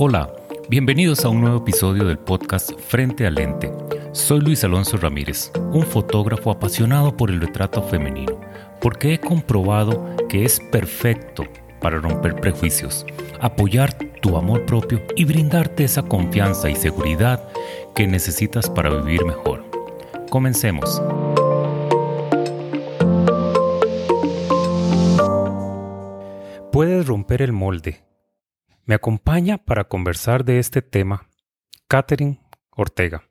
Hola, bienvenidos a un nuevo episodio del podcast Frente al Lente. Soy Luis Alonso Ramírez, un fotógrafo apasionado por el retrato femenino, porque he comprobado que es perfecto para romper prejuicios, apoyar tu amor propio y brindarte esa confianza y seguridad que necesitas para vivir mejor. Comencemos. Puedes romper el molde me acompaña para conversar de este tema Catherine Ortega.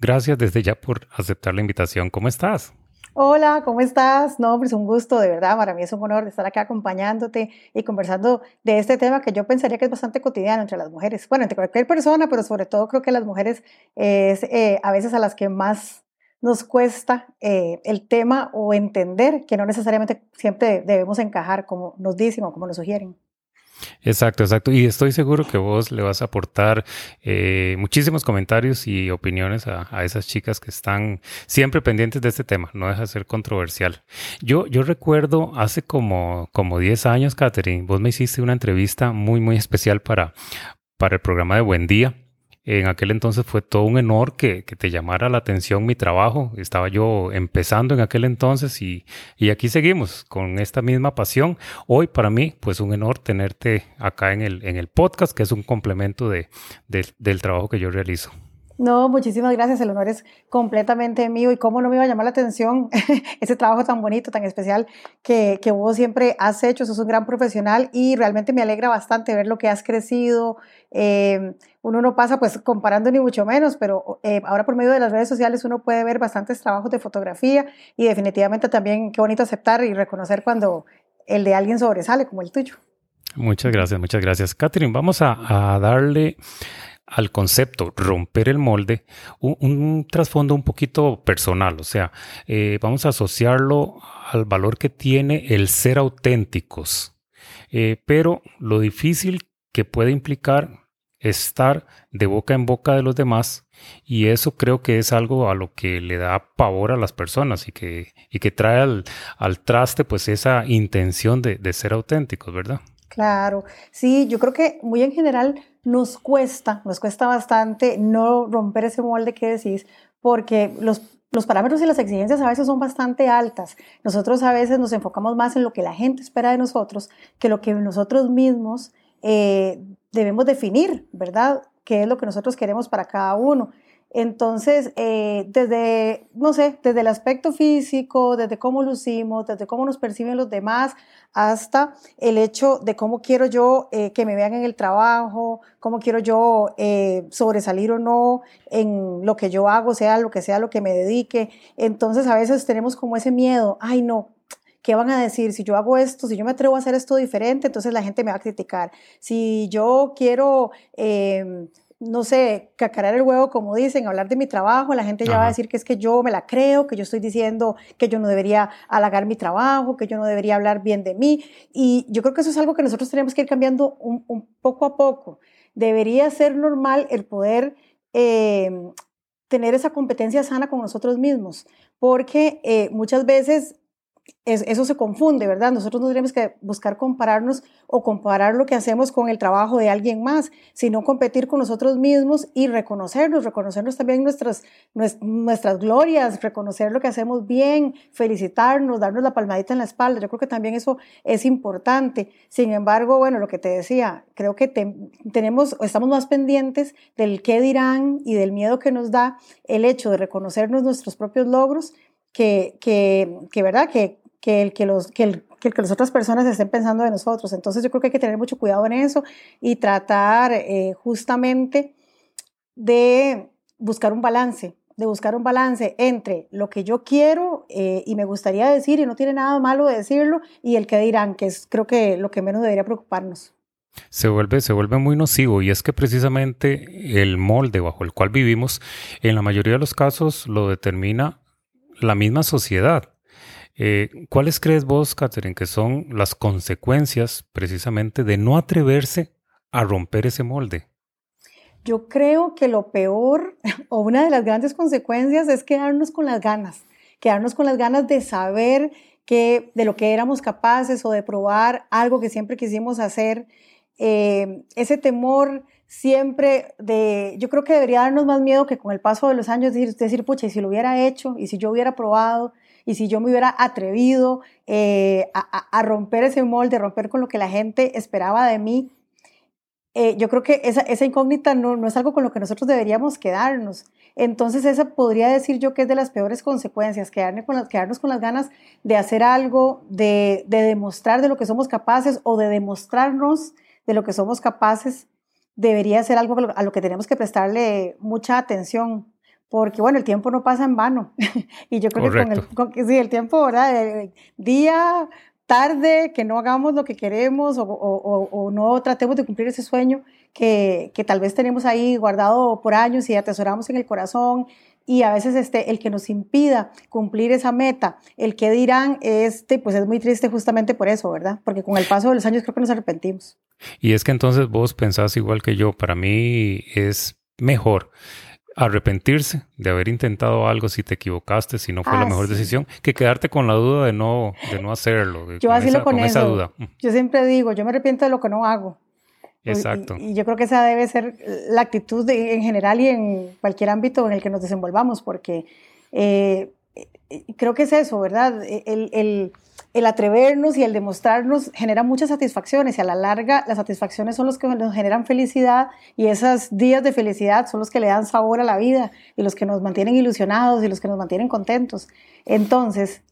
Gracias desde ya por aceptar la invitación. ¿Cómo estás? Hola, ¿cómo estás? No, pues un gusto, de verdad. Para mí es un honor estar acá acompañándote y conversando de este tema que yo pensaría que es bastante cotidiano entre las mujeres. Bueno, entre cualquier persona, pero sobre todo creo que las mujeres es eh, a veces a las que más nos cuesta eh, el tema o entender que no necesariamente siempre debemos encajar como nos dicen o como nos sugieren. Exacto, exacto. Y estoy seguro que vos le vas a aportar eh, muchísimos comentarios y opiniones a, esas chicas que están siempre pendientes de este tema. No deja de ser controversial. Yo, yo recuerdo hace como, como 10 años, Catherine, vos me hiciste una entrevista muy, muy especial para, para el programa de Buen Día en aquel entonces fue todo un honor que, te llamara la atención mi trabajo. Estaba yo empezando en aquel entonces y, aquí seguimos con esta misma pasión. Hoy para mí, pues un honor tenerte acá en el, en el podcast, que es un complemento de, del trabajo que yo realizo. No, muchísimas gracias. El honor es completamente mío. Y cómo no me iba a llamar la atención ese trabajo tan bonito, tan especial que, que vos siempre has hecho. Sos un gran profesional y realmente me alegra bastante ver lo que has crecido. Eh, uno no pasa pues comparando ni mucho menos, pero eh, ahora por medio de las redes sociales uno puede ver bastantes trabajos de fotografía y definitivamente también qué bonito aceptar y reconocer cuando el de alguien sobresale como el tuyo. Muchas gracias, muchas gracias. Catherine, vamos a, a darle al concepto romper el molde un, trasfondo un poquito personal, o sea, eh, vamos a asociarlo al valor que tiene el ser auténticos, eh, pero lo difícil que puede implicar estar de boca en boca de los demás y eso creo que es algo a lo que le da pavor a las personas y que, y que trae al, al traste pues esa intención de, de ser auténticos, ¿verdad? Claro, sí, yo creo que muy en general nos cuesta, nos cuesta bastante no romper ese molde que decís, porque los, los parámetros y las exigencias a veces son bastante altas. Nosotros a veces nos enfocamos más en lo que la gente espera de nosotros que lo que nosotros mismos eh, debemos definir, ¿verdad? ¿Qué es lo que nosotros queremos para cada uno? Entonces, eh, desde, no sé, desde el aspecto físico, desde cómo lucimos, desde cómo nos perciben los demás, hasta el hecho de cómo quiero yo eh, que me vean en el trabajo, cómo quiero yo eh, sobresalir o no en lo que yo hago, sea lo que sea lo que me dedique. Entonces, a veces tenemos como ese miedo, ay no, ¿qué van a decir? Si yo hago esto, si yo me atrevo a hacer esto diferente, entonces la gente me va a criticar. Si yo quiero no sé, cacarar el huevo, como dicen, hablar de mi trabajo, la gente ya va a decir que es que yo me la creo, que yo estoy diciendo que yo no debería halagar mi trabajo, que yo no debería hablar bien de mí. Y yo creo que eso es algo que nosotros tenemos que ir cambiando un, poco a poco. Debería ser normal el poder eh, tener esa competencia sana con nosotros mismos, porque eh, muchas veces eso se confunde, ¿verdad? Nosotros no tenemos que buscar compararnos o comparar lo que hacemos con el trabajo de alguien más, sino competir con nosotros mismos y reconocernos, reconocernos también nuestras, nuestras glorias, reconocer lo que hacemos bien, felicitarnos, darnos la palmadita en la espalda. Yo creo que también eso es importante. Sin embargo, bueno, lo que te decía, creo que tenemos, estamos más pendientes del qué dirán y del miedo que nos da el hecho de reconocernos nuestros propios logros que, que, que ¿verdad? Que, que, el, que, los, que, el, que, las otras personas estén pensando de nosotros. Entonces yo creo que hay que tener mucho cuidado en eso y tratar eh, justamente de buscar un balance, de buscar un balance entre lo que yo quiero eh, y me gustaría decir, y no tiene nada malo de decirlo, y el que dirán, que es creo que lo que menos debería preocuparnos. Se vuelve, se vuelve muy nocivo y es que precisamente el molde bajo el cual vivimos en la mayoría de los casos lo determina la misma sociedad. Eh, ¿Cuáles crees vos, Catherine, que son las consecuencias precisamente de no atreverse a romper ese molde? Yo creo que lo peor o una de las grandes consecuencias es quedarnos con las ganas, quedarnos con las ganas de saber que de lo que éramos capaces o de probar algo que siempre quisimos hacer. Eh, ese temor siempre de, yo creo que debería darnos más miedo que con el paso de los años decir, decir pucha, y si lo hubiera hecho, y si yo hubiera probado, y si yo me hubiera atrevido eh, a, romper ese molde, romper con lo que la gente esperaba de mí, eh, yo creo que esa, esa incógnita no, no, es algo con lo que nosotros deberíamos quedarnos. Entonces esa podría decir yo que es de las peores consecuencias, quedarnos con las, quedarnos con las ganas de hacer algo, de, de demostrar de lo que somos capaces o de demostrarnos de lo que somos capaces, debería ser algo a lo que tenemos que prestarle mucha atención porque bueno, el tiempo no pasa en vano. y yo creo que con el, con, sí, el tiempo, ¿verdad? día, tarde, que no hagamos lo que queremos o, o, o, no tratemos de cumplir ese sueño que, que, tal vez tenemos ahí guardado por años y atesoramos en el corazón. Y a veces este, el que nos impida cumplir esa meta, el que dirán, este, pues es muy triste justamente por eso, ¿verdad? Porque con el paso de los años creo que nos arrepentimos. Y es que entonces vos pensás igual que yo, para mí es mejor arrepentirse de haber intentado algo si te equivocaste, si no fue la mejor decisión, que quedarte con la duda de no, de no hacerlo. yo así lo con esa duda. Yo siempre digo, yo me arrepiento de lo que no hago. Exacto. Y, yo creo que esa debe ser la actitud de, en general y en cualquier ámbito en el que nos desenvolvamos, porque eh, eh, creo que es eso, ¿verdad? El, el, el atrevernos y el demostrarnos genera muchas satisfacciones y a la larga las satisfacciones son los que nos generan felicidad y esos días de felicidad son los que le dan sabor a la vida y los que nos mantienen ilusionados y los que nos mantienen contentos. Entonces,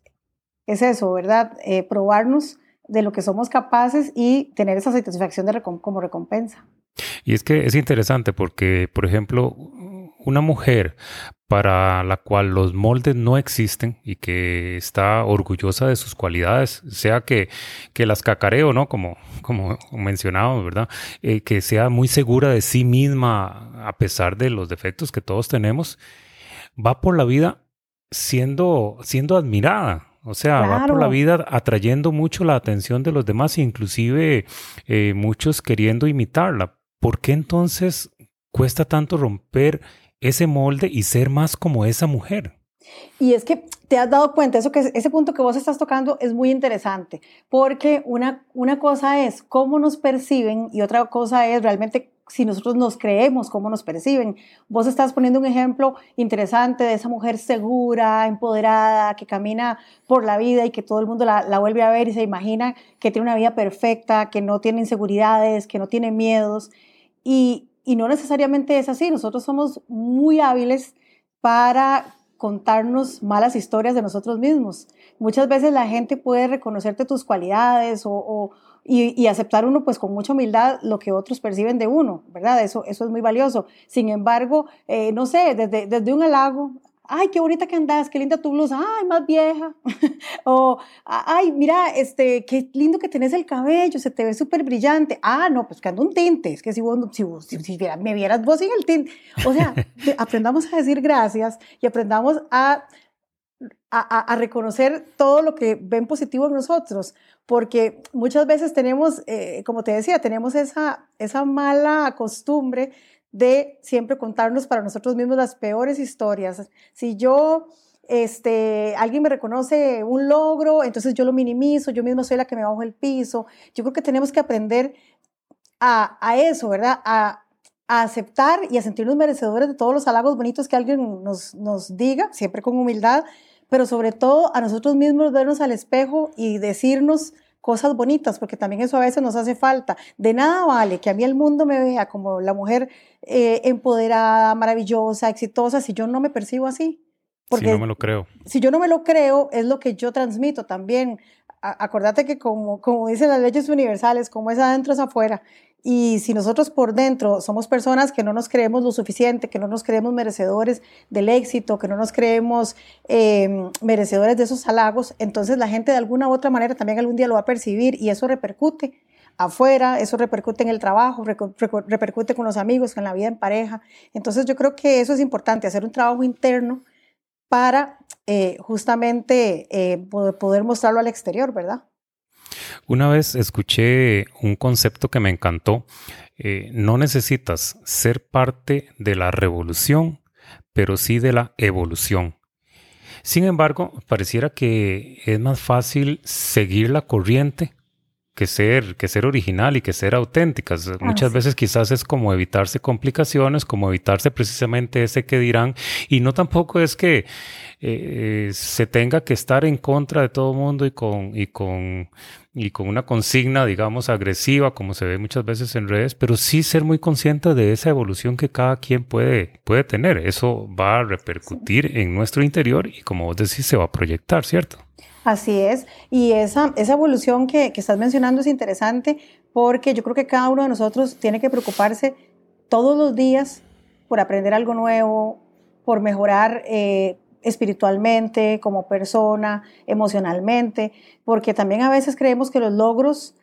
es eso, ¿verdad? Eh, probarnos de lo que somos capaces y tener esa satisfacción de como recompensa. Y es que es interesante porque, por ejemplo, una mujer para la cual los moldes no existen y que está orgullosa de sus cualidades, sea que, que las cacareo, ¿no? Como, como mencionábamos, ¿verdad? Eh, que sea muy segura de sí misma a pesar de los defectos que todos tenemos, va por la vida siendo, siendo admirada. O sea, va por la vida atrayendo mucho la atención de los demás, inclusive eh, muchos queriendo imitarla. ¿Por qué entonces cuesta tanto romper ese molde y ser más como esa mujer. Y es que te has dado cuenta, eso que ese punto que vos estás tocando es muy interesante, porque una, una cosa es cómo nos perciben y otra cosa es realmente si nosotros nos creemos cómo nos perciben. Vos estás poniendo un ejemplo interesante de esa mujer segura, empoderada, que camina por la vida y que todo el mundo la, la vuelve a ver y se imagina que tiene una vida perfecta, que no tiene inseguridades, que no tiene miedos. Y, y no necesariamente es así. Nosotros somos muy hábiles para contarnos malas historias de nosotros mismos. Muchas veces la gente puede reconocerte tus cualidades o, y, aceptar uno pues con mucha humildad lo que otros perciben de uno, ¿verdad? Eso, eso es muy valioso. Sin embargo, eh, no sé, desde, desde un halago ay, qué bonita que andas, qué linda tu blusa, ay, más vieja. o, ay, mira, este, qué lindo que tenés el cabello, se te ve súper brillante. Ah, no, pues que ando un tinte, es que si, vos, si, si, me vieras vos sin el tinte. O sea, aprendamos a decir gracias y aprendamos a, a, reconocer todo lo que ven positivo en nosotros, porque muchas veces tenemos, eh, como te decía, tenemos esa, esa mala costumbre de siempre contarnos para nosotros mismos las peores historias. Si yo, este, alguien me reconoce un logro, entonces yo lo minimizo, yo mismo soy la que me bajo el piso. Yo creo que tenemos que aprender a, eso, ¿verdad? A, aceptar y a sentirnos merecedores de todos los halagos bonitos que alguien nos, nos diga, siempre con humildad, pero sobre todo a nosotros mismos vernos al espejo y decirnos, cosas bonitas, porque también eso a veces nos hace falta. De nada vale que a mí el mundo me vea como la mujer eh, empoderada, maravillosa, exitosa, si yo no me percibo así. Porque si no me lo creo. Si yo no me lo creo, es lo que yo transmito también. acordate que como, como dicen las leyes universales, como es adentro es afuera. Y si nosotros por dentro somos personas que no nos creemos lo suficiente, que no nos creemos merecedores del éxito, que no nos creemos em, merecedores de esos halagos, entonces la gente de alguna u otra manera también algún día lo va a percibir y eso repercute afuera, eso repercute en el trabajo, repercute con los amigos, con la vida en pareja. Entonces yo creo que eso es importante, hacer un trabajo interno para eh, justamente eh, poder mostrarlo al exterior, ¿verdad? Una vez escuché un concepto que me encantó. Eh, no necesitas ser parte de la revolución, pero sí de la evolución. Sin embargo, pareciera que es más fácil seguir la corriente que ser, que ser original y que ser auténticas. Muchas veces quizás es como evitarse complicaciones, como evitarse precisamente ese que dirán, y no tampoco es que eh, se tenga que estar en contra de todo el mundo y con, y con y con una consigna, digamos, agresiva, como se ve muchas veces en redes, pero sí ser muy consciente de esa evolución que cada quien puede, puede tener. Eso va a repercutir en nuestro interior y, como vos decís, se va a proyectar, ¿cierto? Así es. Y esa, esa evolución que, que estás mencionando es interesante porque yo creo que cada uno de nosotros tiene que preocuparse todos los días por aprender algo nuevo, por mejorar eh, espiritualmente, como persona, emocionalmente, porque también a veces creemos que los logros,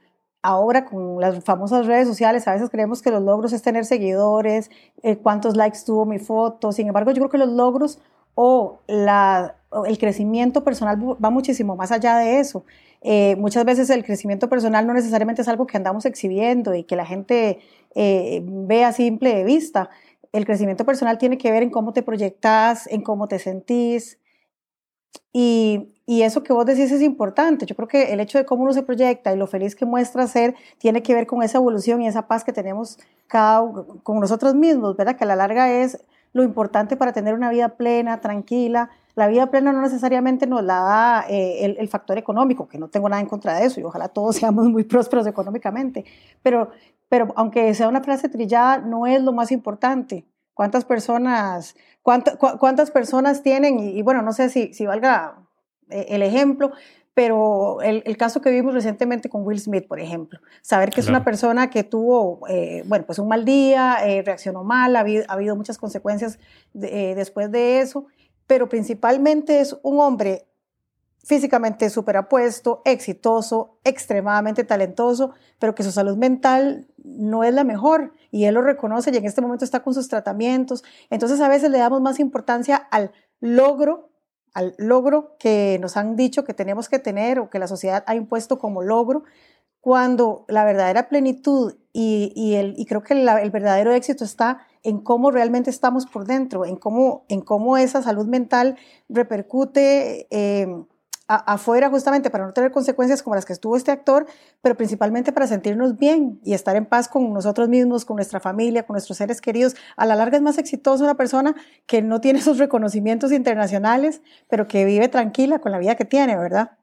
ahora con las famosas redes sociales, a veces creemos que los logros es tener seguidores, eh, cuántos likes tuvo mi foto, sin embargo yo creo que los logros o la, el crecimiento personal va muchísimo más allá de eso. Eh, muchas veces el crecimiento personal no necesariamente es algo que andamos exhibiendo y que la gente eh, vea simple de vista el crecimiento personal tiene que ver en cómo te proyectas, en cómo te sentís. Y, eso que vos decís es importante. Yo creo que el hecho de cómo uno se proyecta y lo feliz que muestra ser tiene que ver con esa evolución y esa paz que tenemos cada, con nosotros mismos, ¿verdad? Que a la larga es lo importante para tener una vida plena, tranquila. La vida plena no necesariamente nos la da eh, el, el, factor económico, que no tengo nada en contra de eso y ojalá todos seamos muy prósperos económicamente, pero pero aunque sea una frase trillada, no es lo más importante. ¿Cuántas personas, cuántas personas tienen? Y, bueno, no sé si, si valga eh, el ejemplo, pero el, el, caso que vimos recientemente con Will Smith, por ejemplo, saber que es una persona que tuvo, eh, bueno, pues un mal día, eh, reaccionó mal, ha habido, ha habido muchas consecuencias después de eso, pero principalmente es un hombre físicamente súper apuesto, exitoso, extremadamente talentoso, pero que su salud mental no es la mejor y él lo reconoce y en este momento está con sus tratamientos. Entonces a veces le damos más importancia al logro, al logro que nos han dicho que tenemos que tener o que la sociedad ha impuesto como logro, cuando la verdadera plenitud y creo que el verdadero éxito está en cómo realmente estamos por dentro, en cómo, en cómo esa salud mental repercute. Eh, afuera justamente para no tener consecuencias como las que estuvo este actor, pero principalmente para sentirnos bien y estar en paz con nosotros mismos, con nuestra familia, con nuestros seres queridos. A la larga es más exitosa una persona que no tiene esos reconocimientos internacionales, pero que vive tranquila con la vida que tiene, ¿verdad?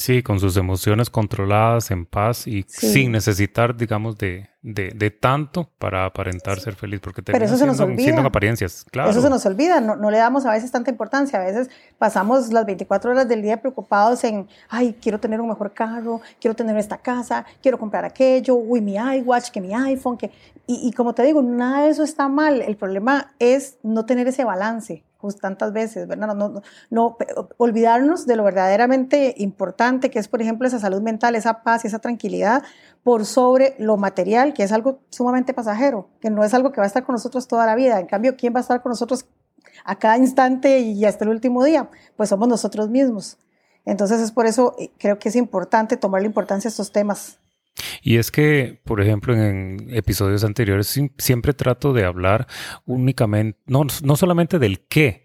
Sí, con sus emociones controladas, en paz y sin necesitar, digamos, de, de, tanto para aparentar ser feliz, porque Pero eso se nos olvida. apariencias, claro. Eso se nos olvida, no, no, le damos a veces tanta importancia, a veces pasamos las 24 horas del día preocupados en, ay, quiero tener un mejor carro, quiero tener esta casa, quiero comprar aquello, uy, mi iWatch, que mi iPhone, que... Y, y como te digo, nada de eso está mal, el problema es no tener ese balance tantas veces, ¿verdad? No, no, olvidarnos de lo verdaderamente importante que es, por ejemplo, esa salud mental, esa paz y esa tranquilidad por sobre lo material, que es algo sumamente pasajero, que no es algo que va a estar con nosotros toda la vida. En cambio, ¿quién va a estar con nosotros a cada instante y hasta el último día? Pues somos nosotros mismos. Entonces es por eso eh, creo que es importante tomar la importancia a estos temas. Y es que, por ejemplo, en episodios anteriores siempre trato de hablar únicamente, no, no solamente del qué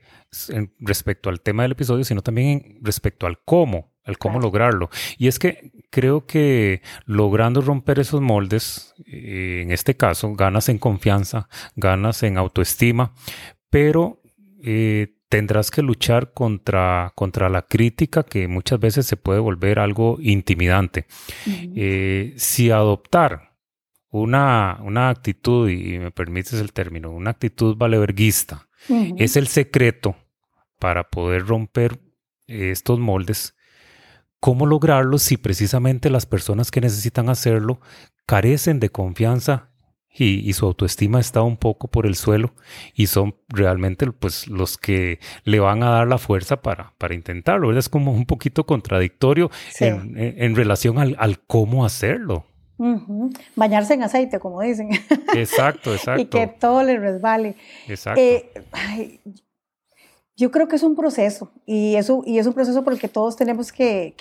respecto al tema del episodio, sino también respecto al cómo, al cómo lograrlo. Y es que creo que logrando romper esos moldes, eh, en este caso, ganas en confianza, ganas en autoestima, pero eh, tendrás que luchar contra, contra la crítica que muchas veces se puede volver algo intimidante. Eh, si adoptar una, una, actitud, y me permites el término, una actitud valeverguista, es el secreto para poder romper estos moldes, ¿cómo lograrlo si precisamente las personas que necesitan hacerlo carecen de confianza y, su autoestima está un poco por el suelo y son realmente pues los que le van a dar la fuerza para, para intentarlo. Es como un poquito contradictorio en, relación al, cómo hacerlo. Bañarse en aceite, como dicen. Exacto, exacto. y que todo le resbale. Exacto. Eh, yo creo que es un proceso y, eso, y es un proceso por el que todos tenemos que,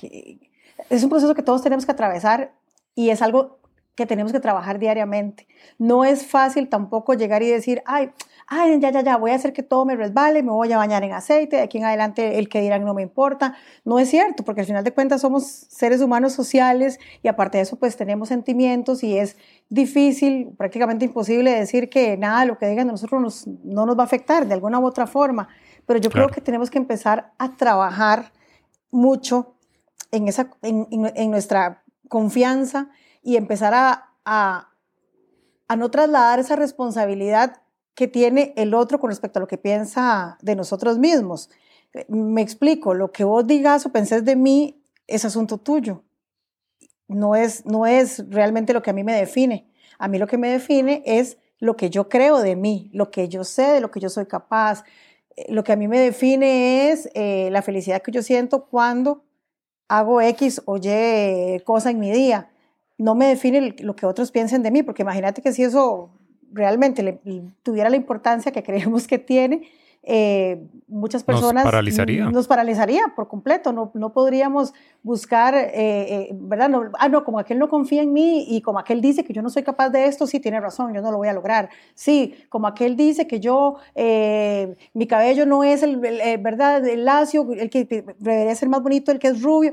es un proceso que todos tenemos que atravesar y es algo que tenemos que trabajar diariamente. No es fácil tampoco llegar y decir, ay, ay, ya, ya, ya, voy a hacer que todo me resbale, me voy a bañar en aceite, de aquí en adelante el que dirán no me importa. No es cierto, porque al final de cuentas somos seres humanos sociales y aparte de eso pues tenemos sentimientos y es difícil, prácticamente imposible decir que nada de lo que digan de nosotros no nos va a afectar de alguna u otra forma. Pero yo creo que tenemos que empezar a trabajar mucho en, esa, en, en nuestra confianza y empezar a, no trasladar esa responsabilidad que tiene el otro con respecto a lo que piensa de nosotros mismos. Me explico, lo que vos digas o pensés de mí es asunto tuyo. No es, no es realmente lo que a mí me define. A mí lo que me define es lo que yo creo de mí, lo que yo sé, de lo que yo soy capaz. Eh, lo que a mí me define es eh, la felicidad que yo siento cuando hago X o Y cosa en mi día no me define lo que otros piensen de mí, porque imagínate que si eso realmente le, tuviera la importancia que creemos que tiene, eh, muchas personas nos paralizaría. Nos paralizaría por completo, no, no podríamos buscar, eh, eh, ¿verdad? No, ah, no, como aquel no confía en mí y como aquel dice que yo no soy capaz de esto, sí, tiene razón, yo no lo voy a lograr. Sí, como aquel dice que yo, mi cabello no es el, ¿verdad? El lacio, el que debería ser más bonito, el que es rubio.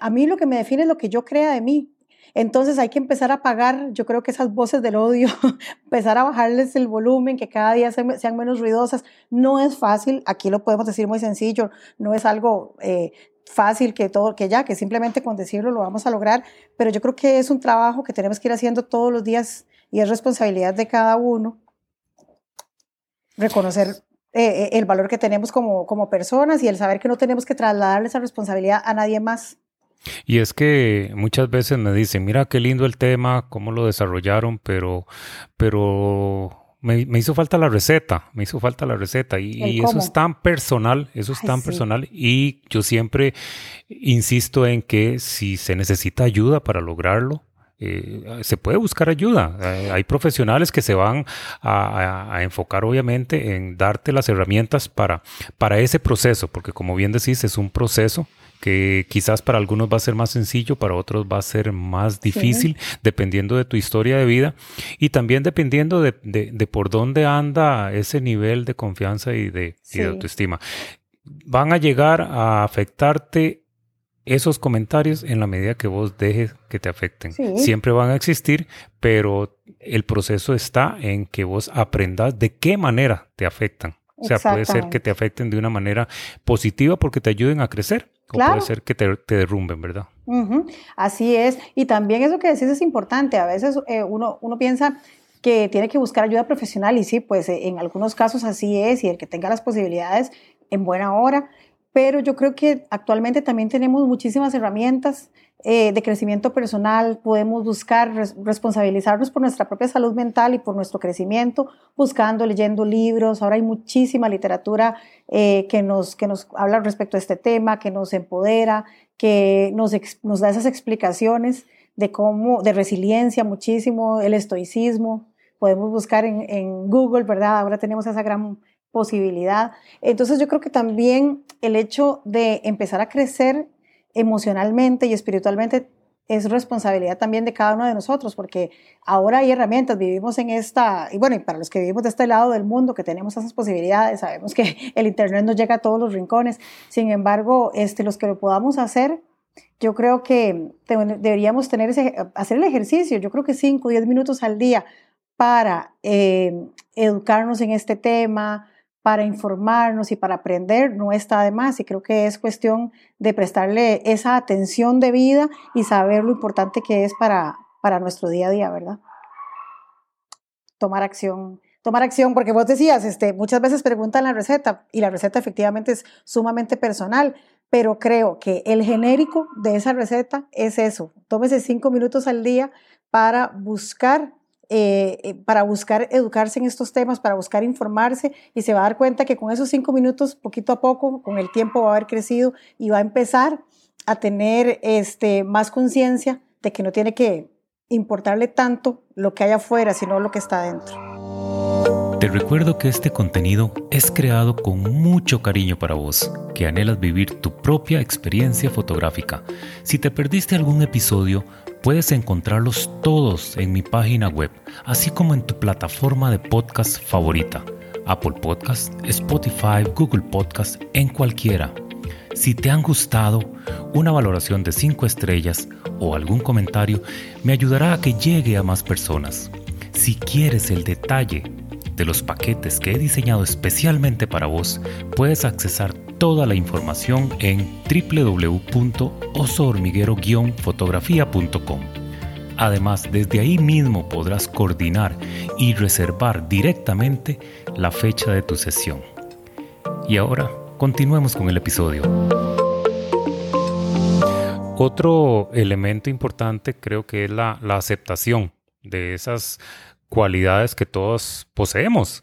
A mí lo que me define es lo que yo crea de mí, entonces hay que empezar a apagar, yo creo que esas voces del odio, empezar a bajarles el volumen, que cada día sean, menos ruidosas. No es fácil, aquí lo podemos decir muy sencillo, no es algo eh, fácil que todo, que ya, que simplemente con decirlo lo vamos a lograr, pero yo creo que es un trabajo que tenemos que ir haciendo todos los días y es responsabilidad de cada uno reconocer eh, eh, el valor que tenemos como, como personas y el saber que no tenemos que trasladarle esa responsabilidad a nadie más. Y es que muchas veces me dicen, mira qué lindo el tema, cómo lo desarrollaron, pero, pero me, hizo falta la receta, me hizo falta la receta. Y, eso es tan personal, eso es tan personal. Y yo siempre insisto en que si se necesita ayuda para lograrlo, eh, se puede buscar ayuda. Eh, hay profesionales que se van a, enfocar obviamente en darte las herramientas para, para ese proceso, porque como bien decís, es un proceso que quizás para algunos va a ser más sencillo, para otros va a ser más difícil, dependiendo de tu historia de vida y también dependiendo de, por dónde anda ese nivel de confianza y de, autoestima. Van a llegar a afectarte esos comentarios en la medida que vos dejes que te afecten. Siempre van a existir, pero el proceso está en que vos aprendas de qué manera te afectan. O sea, puede ser que te afecten de una manera positiva porque te ayuden a crecer puede ser que te, derrumben, ¿verdad? Así es. Y también eso que decís es importante. A veces eh, uno, uno piensa que tiene que buscar ayuda profesional y sí, pues eh, en algunos casos así es y el que tenga las posibilidades en buena hora. Pero yo creo que actualmente también tenemos muchísimas herramientas eh, de crecimiento personal, podemos buscar responsabilizarnos por nuestra propia salud mental y por nuestro crecimiento, buscando, leyendo libros. Ahora hay muchísima literatura eh, que, nos, que nos habla respecto a este tema, que nos empodera, que nos, nos da esas explicaciones de cómo, de resiliencia muchísimo, el estoicismo. Podemos buscar en, en Google, ¿verdad? Ahora tenemos esa gran posibilidad. Entonces yo creo que también el hecho de empezar a crecer emocionalmente y espiritualmente es responsabilidad también de cada uno de nosotros, porque ahora hay herramientas, vivimos en esta, y bueno, y para los que vivimos de este lado del mundo, que tenemos esas posibilidades, sabemos que el Internet nos llega a todos los rincones, sin embargo, este, los que lo podamos hacer, yo creo que deberíamos tener ese, hacer el ejercicio, yo creo que 5 o 10 minutos al día para eh, educarnos en este tema, para informarnos y para aprender no está de más y creo que es cuestión de prestarle esa atención de vida y saber lo importante que es para, para nuestro día a día, ¿verdad? Tomar acción. Tomar acción, porque vos decías, este, muchas veces preguntan la receta y la receta efectivamente es sumamente personal, pero creo que el genérico de esa receta es eso. Tómese cinco minutos al día para buscar eh, eh, para buscar educarse en estos temas, para buscar informarse y se va a dar cuenta que con esos cinco minutos, poquito a poco, con el tiempo va a haber crecido y va a empezar a tener este, más conciencia de que no tiene que importarle tanto lo que hay afuera, sino lo que está dentro. Te recuerdo que este contenido es creado con mucho cariño para vos, que anhelas vivir tu propia experiencia fotográfica. Si te perdiste algún episodio, Puedes encontrarlos todos en mi página web, así como en tu plataforma de podcast favorita, Apple Podcast, Spotify, Google Podcast, en cualquiera. Si te han gustado, una valoración de 5 estrellas o algún comentario me ayudará a que llegue a más personas. Si quieres el detalle de los paquetes que he diseñado especialmente para vos, puedes accesar toda la información en www.osohormiguero-fotografía.com. Además, desde ahí mismo podrás coordinar y reservar directamente la fecha de tu sesión. Y ahora, continuemos con el episodio. Otro elemento importante creo que es la, la aceptación de esas cualidades que todos poseemos.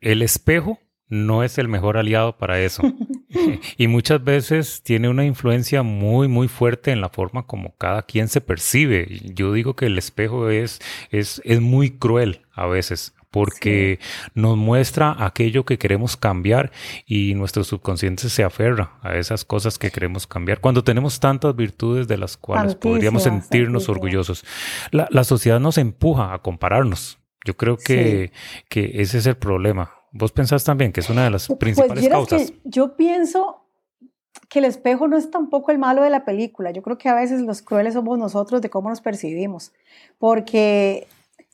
El espejo no es el mejor aliado para eso. y muchas veces tiene una influencia muy, muy fuerte en la forma como cada quien se percibe. Yo digo que el espejo es, es, es muy cruel a veces porque nos muestra aquello que queremos cambiar y nuestro subconsciente se aferra a esas cosas que queremos cambiar cuando tenemos tantas virtudes de las cuales podríamos sentirnos orgullosos. La, la, sociedad nos empuja a compararnos. Yo creo que, que ese es el problema. ¿Vos pensás también que es una de las pues principales causas? yo pienso que el espejo no es tampoco el malo de la película. Yo creo que a veces los crueles somos nosotros de cómo nos percibimos, porque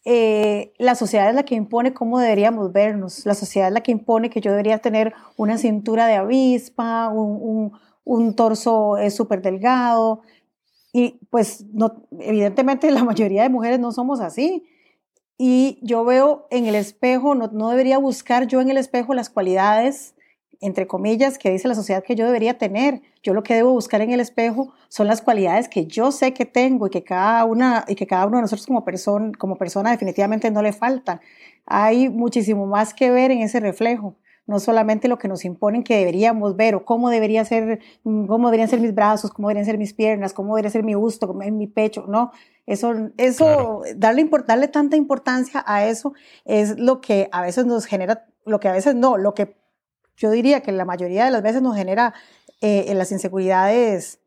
eh, la sociedad es la que impone cómo deberíamos vernos. La sociedad es la que impone que yo debería tener una cintura de avispa, un, un, torso eh, súper delgado. Y pues no, evidentemente la mayoría de mujeres no somos así. Y yo veo en el espejo, no, no debería buscar yo en el espejo las cualidades, entre comillas, que dice la sociedad que yo debería tener. Yo lo que debo buscar en el espejo son las cualidades que yo sé que tengo y que cada, una, y que cada uno de nosotros como, persona como persona definitivamente no le faltan. Hay muchísimo más que ver en ese reflejo no solamente lo que nos imponen que deberíamos ver o cómo debería ser, cómo deberían ser mis brazos, cómo deberían ser mis piernas, cómo debería ser mi cómo mi pecho, no, eso, eso, darle, darle tanta importancia a eso es lo que a veces nos genera, lo que a veces no, lo que yo diría que la mayoría de las veces nos genera eh, las inseguridades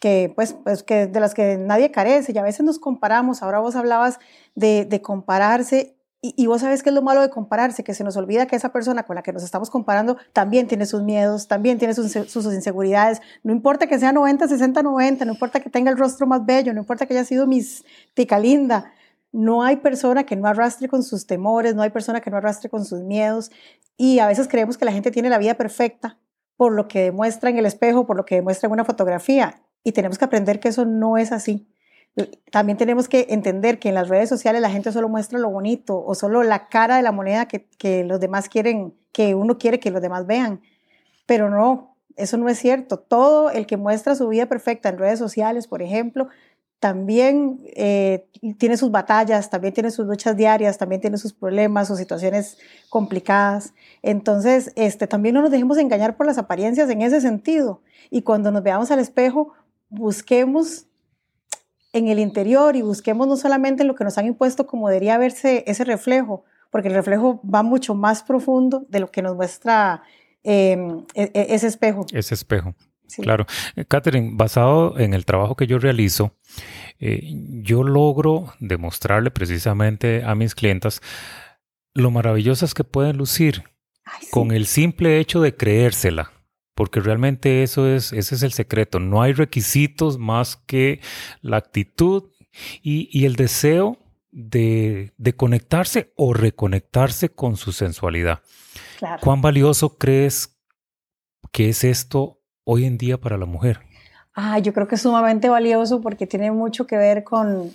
que pues, pues que de las que nadie carece y a veces nos comparamos, ahora vos hablabas de, compararse y, vos sabes qué es lo malo de compararse, que se nos olvida que esa persona con la que nos estamos comparando también tiene sus miedos, también tiene sus, sus, inseguridades. No importa que sea 90, 60, 90, no importa que tenga el rostro más bello, no importa que haya sido mis tica linda. No hay persona que no arrastre con sus temores, no hay persona que no arrastre con sus miedos. Y a veces creemos que la gente tiene la vida perfecta por lo que demuestra en el espejo, por lo que demuestra en una fotografía. Y tenemos que aprender que eso no es así también tenemos que entender que en las redes sociales la gente solo muestra lo bonito o solo la cara de la moneda que, que los demás quieren, que uno quiere que los demás vean. Pero no, eso no es cierto. Todo el que muestra su vida perfecta en redes sociales, por ejemplo, también eh, tiene sus batallas, también tiene sus luchas diarias, también tiene sus problemas, sus situaciones complicadas. Entonces, este, también no nos dejemos engañar por las apariencias en ese sentido. Y cuando nos veamos al espejo, busquemos en el interior y busquemos no solamente lo que nos han impuesto como debería verse ese reflejo, porque el reflejo va mucho más profundo de lo que nos muestra em, e, e, ese espejo. Ese espejo. Claro. Eh, Catherine, basado en el trabajo que yo realizo, eh, yo logro demostrarle precisamente a mis clientas lo maravillosas que pueden lucir con el simple hecho de creérsela porque realmente eso es, ese es el secreto. No hay requisitos más que la actitud y, el deseo de, conectarse o reconectarse con su sensualidad. ¿Cuán valioso crees que es esto hoy en día para la mujer? Ah, yo creo que es sumamente valioso porque tiene mucho que ver con,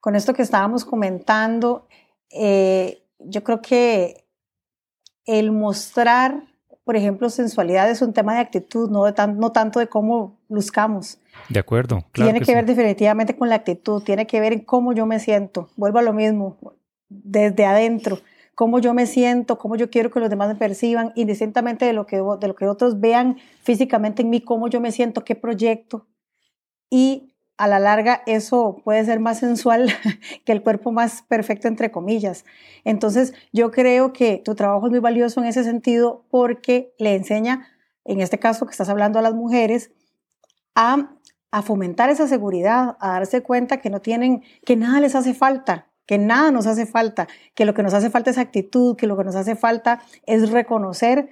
con esto que estábamos comentando. Eh, yo creo que el mostrar por ejemplo, sensualidad es un tema de actitud, no, de no tanto de cómo luzcamos. De acuerdo. tiene que, ver definitivamente con la actitud, tiene que ver en cómo yo me siento. Vuelvo a lo mismo, desde adentro, cómo yo me siento, cómo yo quiero que los demás me perciban, indistintamente de lo que, de lo que otros vean físicamente en mí, cómo yo me siento, qué proyecto. Y a la larga eso puede ser más sensual que el cuerpo más perfecto, entre comillas. Entonces, yo creo que tu trabajo es muy valioso en ese sentido porque le enseña, en este caso que estás hablando a las mujeres, a a fomentar esa seguridad, a darse cuenta que no tienen, que nada les hace falta, que nada nos hace falta, que lo que nos hace falta es actitud, que lo que nos hace falta es reconocer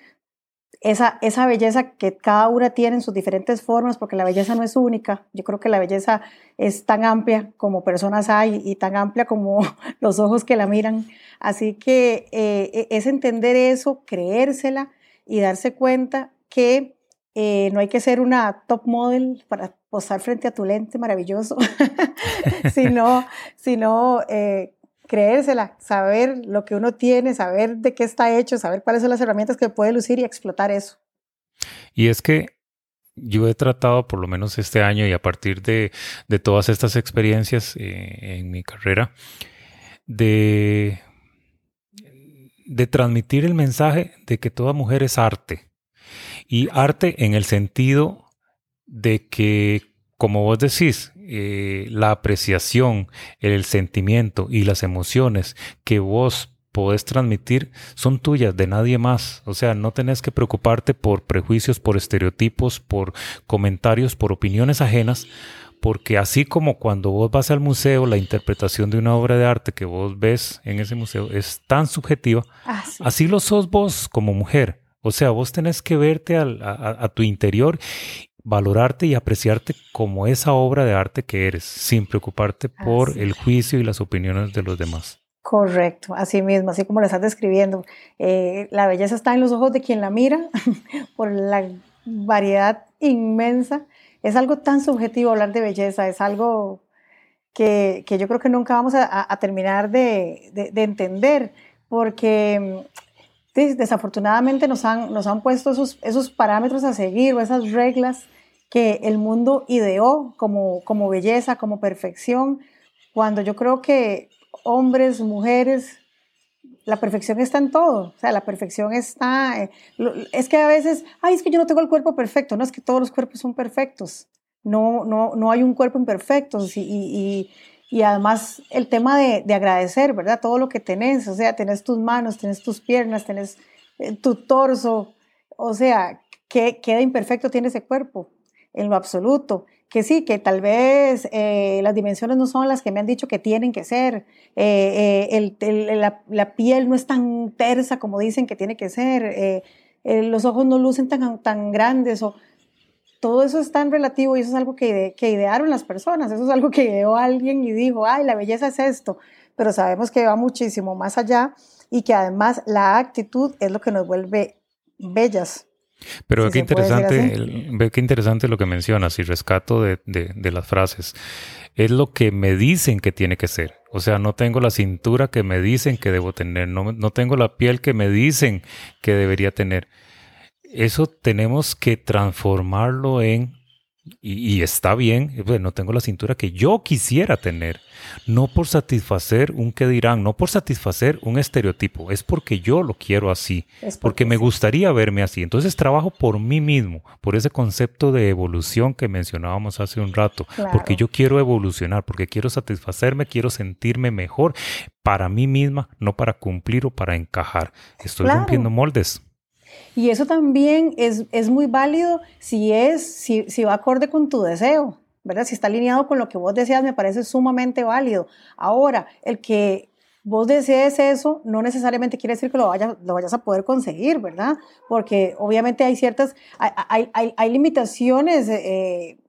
esa, esa belleza que cada una tiene en sus diferentes formas, porque la belleza no es única. Yo creo que la belleza es tan amplia como personas hay y tan amplia como los ojos que la miran. Así que eh, e, es entender eso, creérsela y darse cuenta que eh, no hay que ser una top model para posar frente a tu lente maravilloso, sino, sino eh, creérsela, saber lo que uno tiene, saber de qué está hecho, saber cuáles son las herramientas que puede lucir y explotar eso. Y es que yo he tratado, por lo menos este año y a partir de, todas estas experiencias eh, en mi carrera, de, de transmitir el mensaje de que toda mujer es arte. Y arte en el sentido de que, como vos decís, eh, la apreciación, el sentimiento y las emociones que vos podés transmitir son tuyas, de nadie más. O sea, no tenés que preocuparte por prejuicios, por estereotipos, por comentarios, por opiniones ajenas, porque así como cuando vos vas al museo, la interpretación de una obra de arte que vos ves en ese museo es tan subjetiva, ah, así lo sos vos como mujer. O sea, vos tenés que verte a, tu interior valorarte y apreciarte como esa obra de arte que eres, sin preocuparte por el juicio y las opiniones de los demás. Correcto, así mismo, así como lo estás describiendo. Eh, la belleza está en los ojos de quien la mira, por la variedad inmensa. Es algo tan subjetivo hablar de belleza, es algo que, yo creo que nunca vamos a, terminar de, entender, porque desafortunadamente nos han, nos han puesto esos, esos parámetros a seguir o esas reglas que el mundo ideó como, como belleza, como perfección, cuando yo creo que hombres, mujeres, la perfección está en todo, o sea, la perfección está, eh, es que a veces, ay, es que yo no tengo el cuerpo perfecto, no es que todos los cuerpos son perfectos, no, no, no hay un cuerpo imperfecto y, y además el tema de, de, agradecer, ¿verdad? Todo lo que tenés, o sea, tenés tus manos, tenés tus piernas, tenés eh, tu torso, o sea, ¿qué, de imperfecto tiene ese cuerpo? en lo absoluto. Que sí, que tal vez eh, las dimensiones no son las que me han dicho que tienen que ser, eh, la, piel no es tan tersa como dicen que tiene que ser, los ojos no lucen tan, tan grandes, todo eso es tan relativo y eso es algo que, que idearon las personas, eso es algo que ideó alguien y dijo, ay, la belleza es esto, pero sabemos que va muchísimo más allá y que además la actitud es lo que nos vuelve bellas. Pero ve, qué interesante, ve qué interesante lo que mencionas y rescato de, las frases. Es lo que me dicen que tiene que ser. O sea, no tengo la cintura que me dicen que debo tener, no, no tengo la piel que me dicen que debería tener. Eso tenemos que transformarlo en y, está bien, no tengo la cintura que yo quisiera tener, no por satisfacer un que dirán, no por satisfacer un estereotipo, es porque yo lo quiero así, porque, me gustaría verme así. Entonces trabajo por mí mismo, por ese concepto de evolución que mencionábamos hace un rato, porque yo quiero evolucionar, porque quiero satisfacerme, quiero sentirme mejor para mí misma, no para cumplir o para encajar. Estoy rompiendo moldes. Y eso también es, es muy válido si, es, si, si va acorde con tu deseo, ¿verdad? Si está alineado con lo que vos deseas, me parece sumamente válido. Ahora, el que vos desees eso, no necesariamente quiere decir que lo, vayas, lo vayas a poder conseguir, ¿verdad? Porque obviamente hay ciertas, hay, hay, hay limitaciones, eh,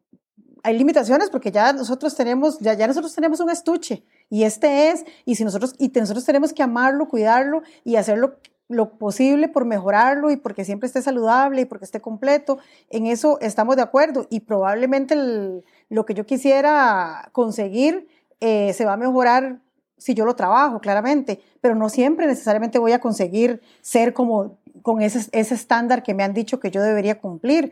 hay limitaciones porque ya nosotros tenemos, ya, ya nosotros tenemos un estuche y este es, y si nosotros, y nosotros tenemos que amarlo, cuidarlo y hacerlo lo posible por mejorarlo y porque siempre esté saludable y porque esté completo. En eso estamos de acuerdo y probablemente lo que yo quisiera conseguir eh, se va a mejorar si yo lo trabajo, claramente, pero no siempre necesariamente voy a conseguir ser como con ese, ese estándar que me han dicho que yo debería cumplir.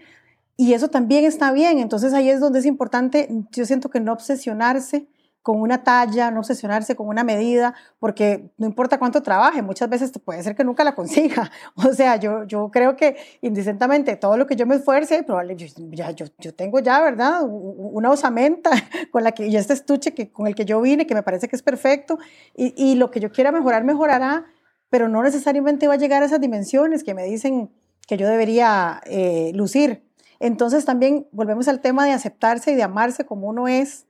Y eso también está bien. Entonces ahí es donde es importante, yo siento que no obsesionarse con una talla, no obsesionarse con una medida, porque no importa cuánto trabaje, muchas veces puede ser que nunca la consiga. O sea, yo, yo creo que indistintamente todo lo que yo me esfuerce, probablemente yo, yo, yo, tengo ya, ¿verdad? Una osamenta con la que, y este estuche que, con el que yo vine, que me parece que es perfecto, y, y lo que yo quiera mejorar, mejorará, pero no necesariamente va a llegar a esas dimensiones que me dicen que yo debería eh, lucir. Entonces también volvemos al tema de aceptarse y de amarse como uno es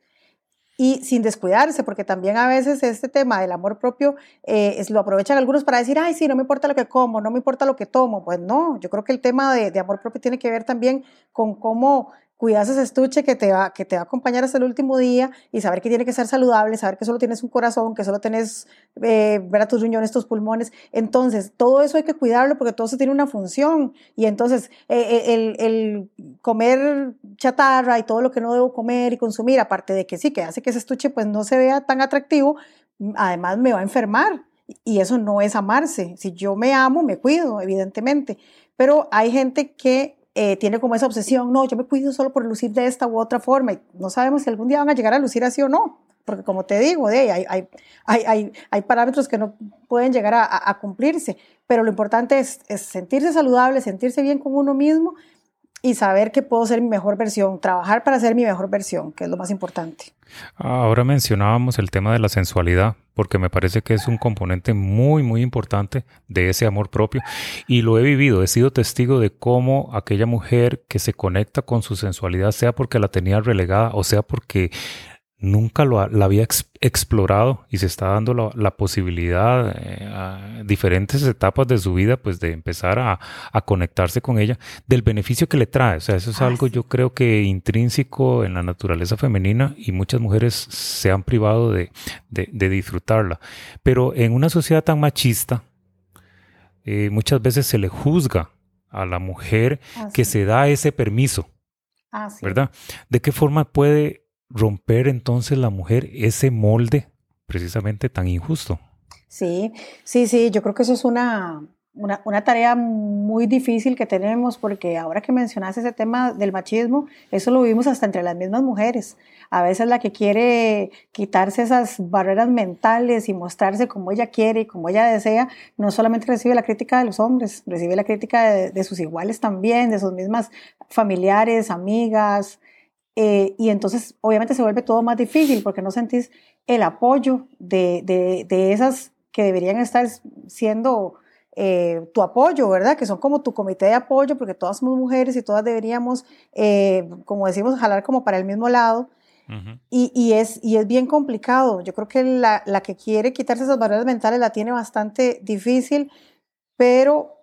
y sin descuidarse, porque también a veces este tema del amor propio eh, es, lo aprovechan algunos para decir, ay, sí, no me importa lo que como, no me importa lo que tomo. Pues no, yo creo que el tema de, de amor propio tiene que ver también con cómo cuidas ese estuche que te, va, que te va a acompañar hasta el último día y saber que tiene que ser saludable, saber que solo tienes un corazón, que solo tienes, eh, ver a tus riñones, tus pulmones. Entonces, todo eso hay que cuidarlo porque todo eso tiene una función. Y entonces, eh, eh, el, el, comer chatarra y todo lo que no debo comer y consumir, aparte de que sí, que hace que ese estuche pues no se vea tan atractivo, además me va a enfermar. Y eso no es amarse. Si yo me amo, me cuido, evidentemente. Pero hay gente que eh, tiene como esa obsesión, no, yo me cuido solo por lucir de esta u otra forma. Y no sabemos si algún día van a llegar a lucir así o no, porque como te digo, de, hay, hay, hay, hay, parámetros que no pueden llegar a, cumplirse, pero lo importante es, sentirse saludable, sentirse bien con uno mismo y saber que puedo ser mi mejor versión, trabajar para ser mi mejor versión, que es lo más importante. Ahora mencionábamos el tema de la sensualidad, porque me parece que es un componente muy, muy importante de ese amor propio. Y lo he vivido, he sido testigo de cómo aquella mujer que se conecta con su sensualidad, sea porque la tenía relegada o sea porque nunca lo la había explorado y se está dando la, posibilidad eh, a diferentes etapas de su vida pues de empezar a, conectarse con ella del beneficio que le trae. O sea eso es ah, algo yo creo que intrínseco en la naturaleza femenina y muchas mujeres se han privado de, disfrutarla. Pero en una sociedad tan machista eh, muchas veces se le juzga a la mujer ah, que se da ese permiso ah, ¿verdad? ¿De qué forma puede romper entonces la mujer ese molde precisamente tan injusto. Sí, sí, sí, yo creo que eso es una, una, tarea muy difícil que tenemos porque ahora que mencionaste ese tema del machismo, eso lo vivimos hasta entre las mismas mujeres. A veces la que quiere quitarse esas barreras mentales y mostrarse como ella quiere y como ella desea, no solamente recibe la crítica de los hombres, recibe la crítica de sus iguales también, de sus mismas familiares, amigas, eh, y entonces obviamente se vuelve todo más difícil porque no sentís el apoyo de, de, de esas que deberían estar siendo eh, tu apoyo, ¿verdad? Que son como tu comité de apoyo porque todas somos mujeres y todas deberíamos, eh, como decimos, jalar como para el mismo lado. y, y, es, y es bien complicado. Yo creo que la, la que quiere quitarse esas barreras mentales la tiene bastante difícil, pero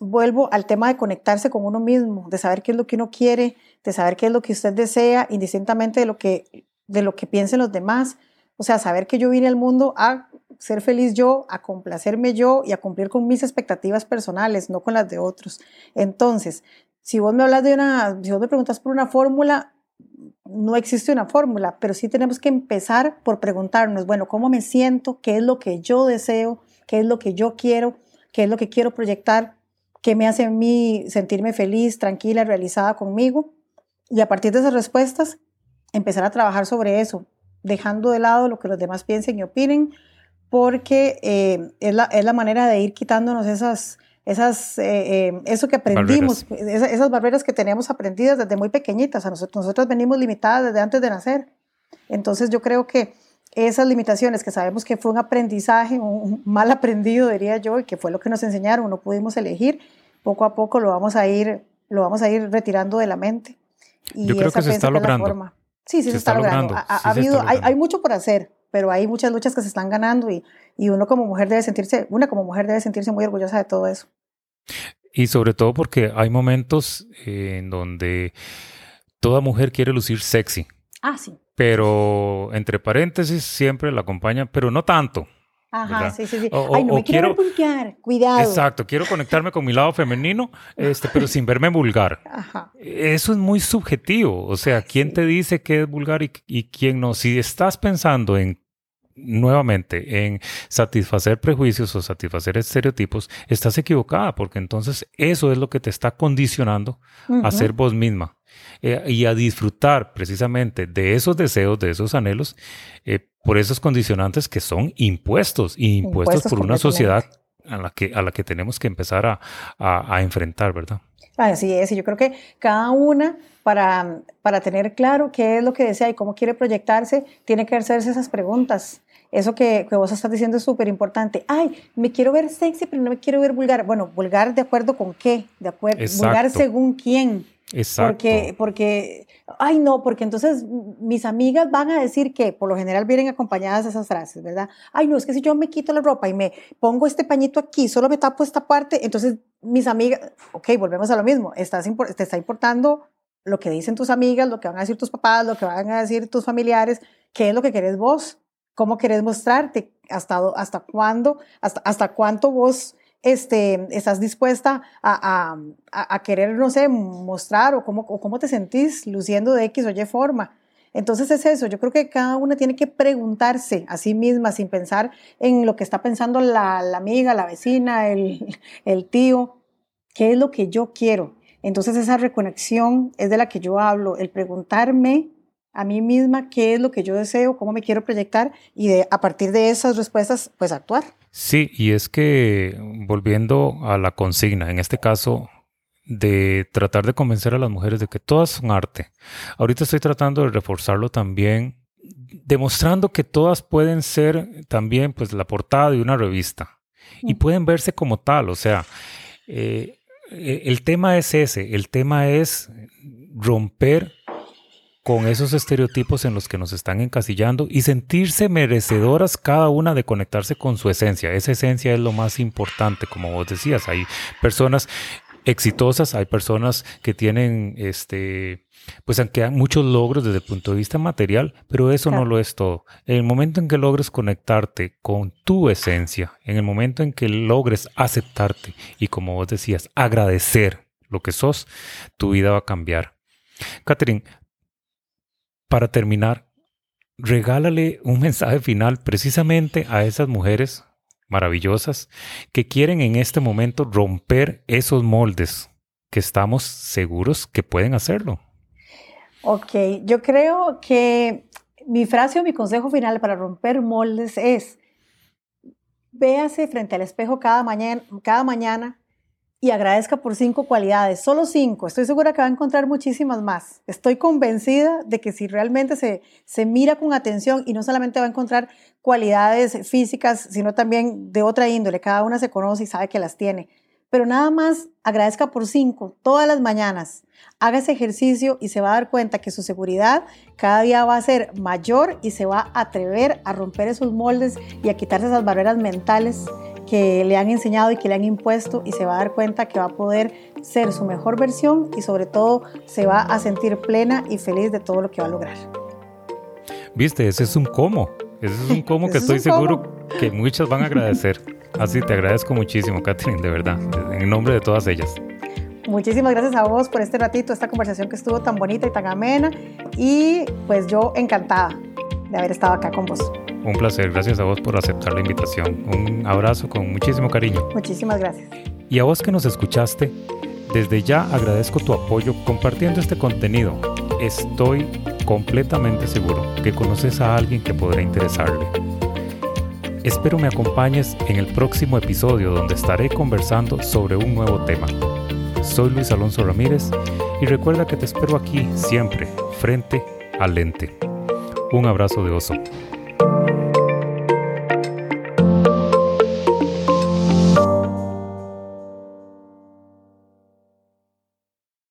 vuelvo al tema de conectarse con uno mismo, de saber qué es lo que uno quiere, de saber qué es lo que usted desea, indistintamente de lo que, de lo que piensen los demás. O sea, saber que yo vine al mundo a ser feliz yo, a complacerme yo y a cumplir con mis expectativas personales, no con las de otros. Entonces, si vos me hablas de una, si vos me preguntas por una fórmula, no existe una fórmula, pero sí tenemos que empezar por preguntarnos, bueno, ¿cómo me siento? ¿Qué es lo que yo deseo? ¿Qué es lo que yo quiero? ¿Qué es lo que quiero proyectar? Qué me hace a mí sentirme feliz, tranquila, realizada conmigo. Y a partir de esas respuestas, empezar a trabajar sobre eso, dejando de lado lo que los demás piensen y opinen, porque eh, es, la, es, la, manera de ir quitándonos esas, esas, eh, eh, eso que aprendimos, Esas, esas, barreras que teníamos aprendidas desde muy pequeñitas. A nosotros, nosotros venimos limitadas desde antes de nacer. Entonces yo creo que esas limitaciones que sabemos que fue un aprendizaje, un mal aprendido, diría yo, y que fue lo que nos enseñaron, no pudimos elegir, poco a poco lo vamos a ir, lo vamos a ir retirando de la mente. Y yo creo que se está logrando. Sí, sí se, está, logrando. Ha, habido, hay, hay, mucho por hacer, pero hay muchas luchas que se están ganando y, y uno como mujer debe sentirse, una como mujer debe sentirse muy orgullosa de todo eso. Y sobre todo porque hay momentos en donde toda mujer quiere lucir sexy. Ah, sí pero entre paréntesis siempre la acompaña, pero no tanto. Ajá, sí, sí, sí. Ay, no me quiero, vulgar, cuidado. Exacto, quiero conectarme con mi lado femenino, este, pero sin verme vulgar. Ajá. Eso es muy subjetivo, o sea, ¿quién te dice qué es vulgar y, y quién no? Si estás pensando en nuevamente en satisfacer prejuicios o satisfacer estereotipos, estás equivocada porque entonces eso es lo que te está condicionando a ser vos misma eh, y a disfrutar precisamente de esos deseos, de esos anhelos, eh, por esos condicionantes que son impuestos y impuestos, por una sociedad a la que, a la que tenemos que empezar a, a, enfrentar, ¿verdad? Así es, y yo creo que cada una para, para tener claro qué es lo que desea y cómo quiere proyectarse, tiene que hacerse esas preguntas. Eso que, que vos estás diciendo es súper importante. Ay, me quiero ver sexy, pero no me quiero ver vulgar. Bueno, vulgar de acuerdo con qué, de acuerdo, vulgar según quién. Exacto. Porque, porque, ay no, porque entonces mis amigas van a decir que por lo general vienen acompañadas esas frases, ¿verdad? Ay no, es que si yo me quito la ropa y me pongo este pañito aquí, solo me tapo esta parte, entonces mis amigas, ok, volvemos a lo mismo, estás, te está importando lo que dicen tus amigas, lo que van a decir tus papás, lo que van a decir tus familiares, qué es lo que querés vos, cómo querés mostrarte, hasta, hasta cuándo, hasta, hasta cuánto vos este, estás dispuesta a, a, querer, no sé, mostrar o cómo, o cómo te sentís luciendo de X o Y forma. Entonces es eso, yo creo que cada una tiene que preguntarse a sí misma sin pensar en lo que está pensando la, la amiga, la vecina, el, el tío, qué es lo que yo quiero. Entonces esa reconexión es de la que yo hablo, el preguntarme a mí misma qué es lo que yo deseo, cómo me quiero proyectar y de, a partir de esas respuestas, pues actuar. Sí, y es que volviendo a la consigna, en este caso de tratar de convencer a las mujeres de que todas son arte. Ahorita estoy tratando de reforzarlo también, demostrando que todas pueden ser también pues la portada de una revista y mm. pueden verse como tal, o sea, eh, eh, el tema es ese, el tema es romper con esos estereotipos en los que nos están encasillando y sentirse merecedoras cada una de conectarse con su esencia. Esa esencia es lo más importante, como vos decías. Hay personas exitosas, hay personas que tienen, este, pues aunque hay muchos logros desde el punto de vista material, pero eso no lo es todo. En el momento en que logres conectarte con tu esencia, en el momento en que logres aceptarte y como vos decías, agradecer lo que sos, tu vida va a cambiar. Catherine, para terminar, regálale un mensaje final precisamente a esas mujeres maravillosas que quieren en este momento romper esos moldes que estamos seguros que pueden hacerlo. Ok, yo creo que mi frase o mi consejo final para romper moldes es, véase frente al espejo cada mañana, cada mañana y agradezca por cinco cualidades, solo cinco. Estoy segura que va a encontrar muchísimas más. Estoy convencida de que si realmente se, se mira con atención y no solamente va a encontrar cualidades físicas, sino también de otra índole, cada una se conoce y sabe que las tiene. Pero nada más agradezca por cinco todas las mañanas. Haga ese ejercicio y se va a dar cuenta que su seguridad cada día va a ser mayor y se va a atrever a romper esos moldes y a quitarse esas barreras mentales que le han enseñado y que le han impuesto y se va a dar cuenta que va a poder ser su mejor versión y sobre todo se va a sentir plena y feliz de todo lo que va a lograr. Viste, ese es un cómo. Ese es un cómo que estoy seguro que muchas van a agradecer. Así te agradezco muchísimo, Catherine, de verdad, en nombre de todas ellas. Muchísimas gracias a vos por este ratito, esta conversación que estuvo tan bonita y tan amena. Y pues yo encantada de haber estado acá con vos. Un placer, gracias a vos por aceptar la invitación. Un abrazo con muchísimo cariño. Muchísimas gracias. Y a vos que nos escuchaste, desde ya agradezco tu apoyo compartiendo este contenido. Estoy completamente seguro que conoces a alguien que podrá interesarle. Espero me acompañes en el próximo episodio donde estaré conversando sobre un nuevo tema. Soy Luis Alonso Ramírez y recuerda que te espero aquí siempre, frente al lente. Un abrazo de oso.